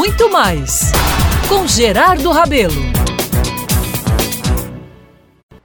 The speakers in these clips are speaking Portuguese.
muito mais. Com Gerardo Rabelo.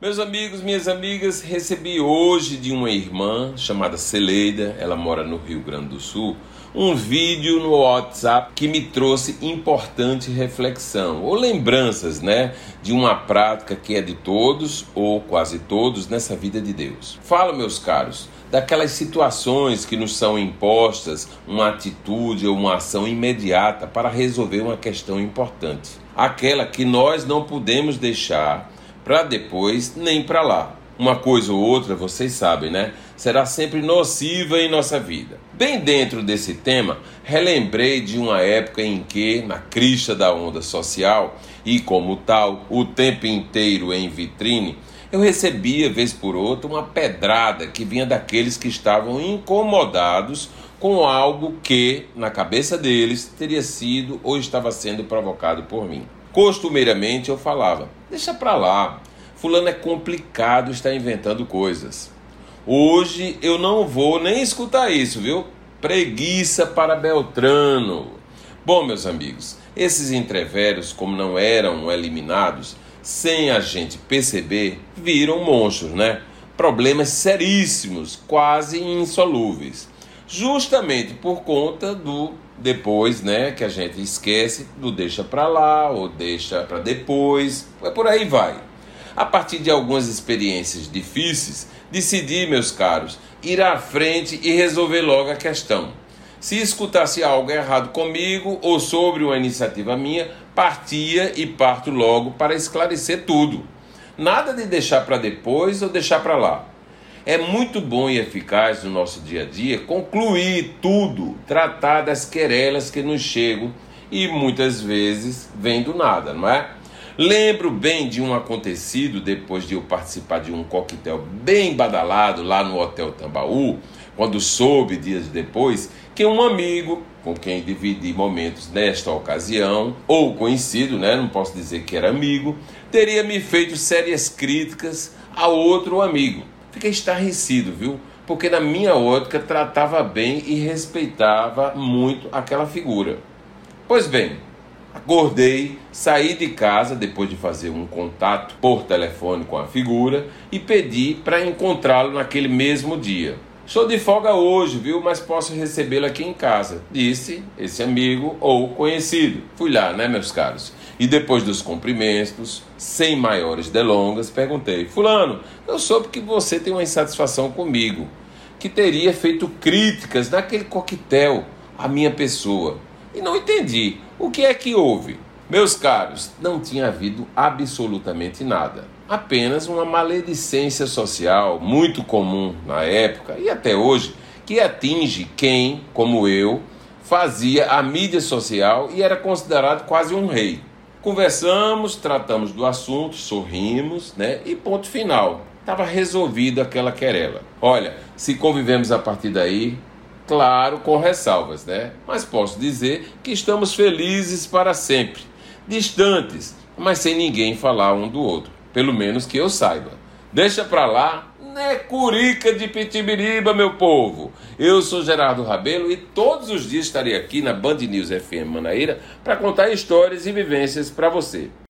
Meus amigos, minhas amigas, recebi hoje de uma irmã chamada Celeida, ela mora no Rio Grande do Sul, um vídeo no WhatsApp que me trouxe importante reflexão ou lembranças, né, de uma prática que é de todos ou quase todos nessa vida de Deus. Fala, meus caros, daquelas situações que nos são impostas uma atitude ou uma ação imediata para resolver uma questão importante. Aquela que nós não podemos deixar para depois nem para lá. Uma coisa ou outra, vocês sabem, né? Será sempre nociva em nossa vida. Bem dentro desse tema, relembrei de uma época em que, na crista da onda social, e como tal, o tempo inteiro em vitrine, eu recebia, vez por outra, uma pedrada que vinha daqueles que estavam incomodados com algo que, na cabeça deles, teria sido ou estava sendo provocado por mim. Costumeiramente eu falava: deixa pra lá, Fulano é complicado, está inventando coisas. Hoje eu não vou nem escutar isso, viu? Preguiça para Beltrano. Bom, meus amigos, esses entreveros, como não eram eliminados, sem a gente perceber, viram monstros, né? Problemas seríssimos, quase insolúveis. Justamente por conta do depois, né, que a gente esquece do deixa para lá ou deixa para depois, é por aí vai. A partir de algumas experiências difíceis, decidi, meus caros, ir à frente e resolver logo a questão. Se escutasse algo errado comigo ou sobre uma iniciativa minha, partia e parto logo para esclarecer tudo. Nada de deixar para depois ou deixar para lá. É muito bom e eficaz no nosso dia a dia concluir tudo, tratar das querelas que nos chegam e muitas vezes vem do nada, não é? Lembro bem de um acontecido depois de eu participar de um coquetel bem badalado lá no Hotel Tambaú, quando soube dias depois que um amigo com quem dividi momentos nesta ocasião, ou conhecido, né, não posso dizer que era amigo, teria me feito sérias críticas a outro amigo. Fiquei estarrecido, viu? Porque na minha ótica tratava bem e respeitava muito aquela figura. Pois bem, Acordei, saí de casa depois de fazer um contato por telefone com a figura e pedi para encontrá-lo naquele mesmo dia. Estou de folga hoje, viu? Mas posso recebê-lo aqui em casa, disse esse amigo ou conhecido. Fui lá, né, meus caros? E depois dos cumprimentos, sem maiores delongas, perguntei: Fulano, eu soube que você tem uma insatisfação comigo, que teria feito críticas naquele coquetel à minha pessoa. E não entendi. O que é que houve? Meus caros, não tinha havido absolutamente nada. Apenas uma maledicência social muito comum na época e até hoje, que atinge quem, como eu, fazia a mídia social e era considerado quase um rei. Conversamos, tratamos do assunto, sorrimos, né? E ponto final. Estava resolvido aquela querela. Olha, se convivemos a partir daí, Claro, com ressalvas, né? Mas posso dizer que estamos felizes para sempre, distantes, mas sem ninguém falar um do outro, pelo menos que eu saiba. Deixa pra lá, né curica de Pitibiriba, meu povo. Eu sou Gerardo Rabelo e todos os dias estarei aqui na Band News FM Manaíra para contar histórias e vivências para você.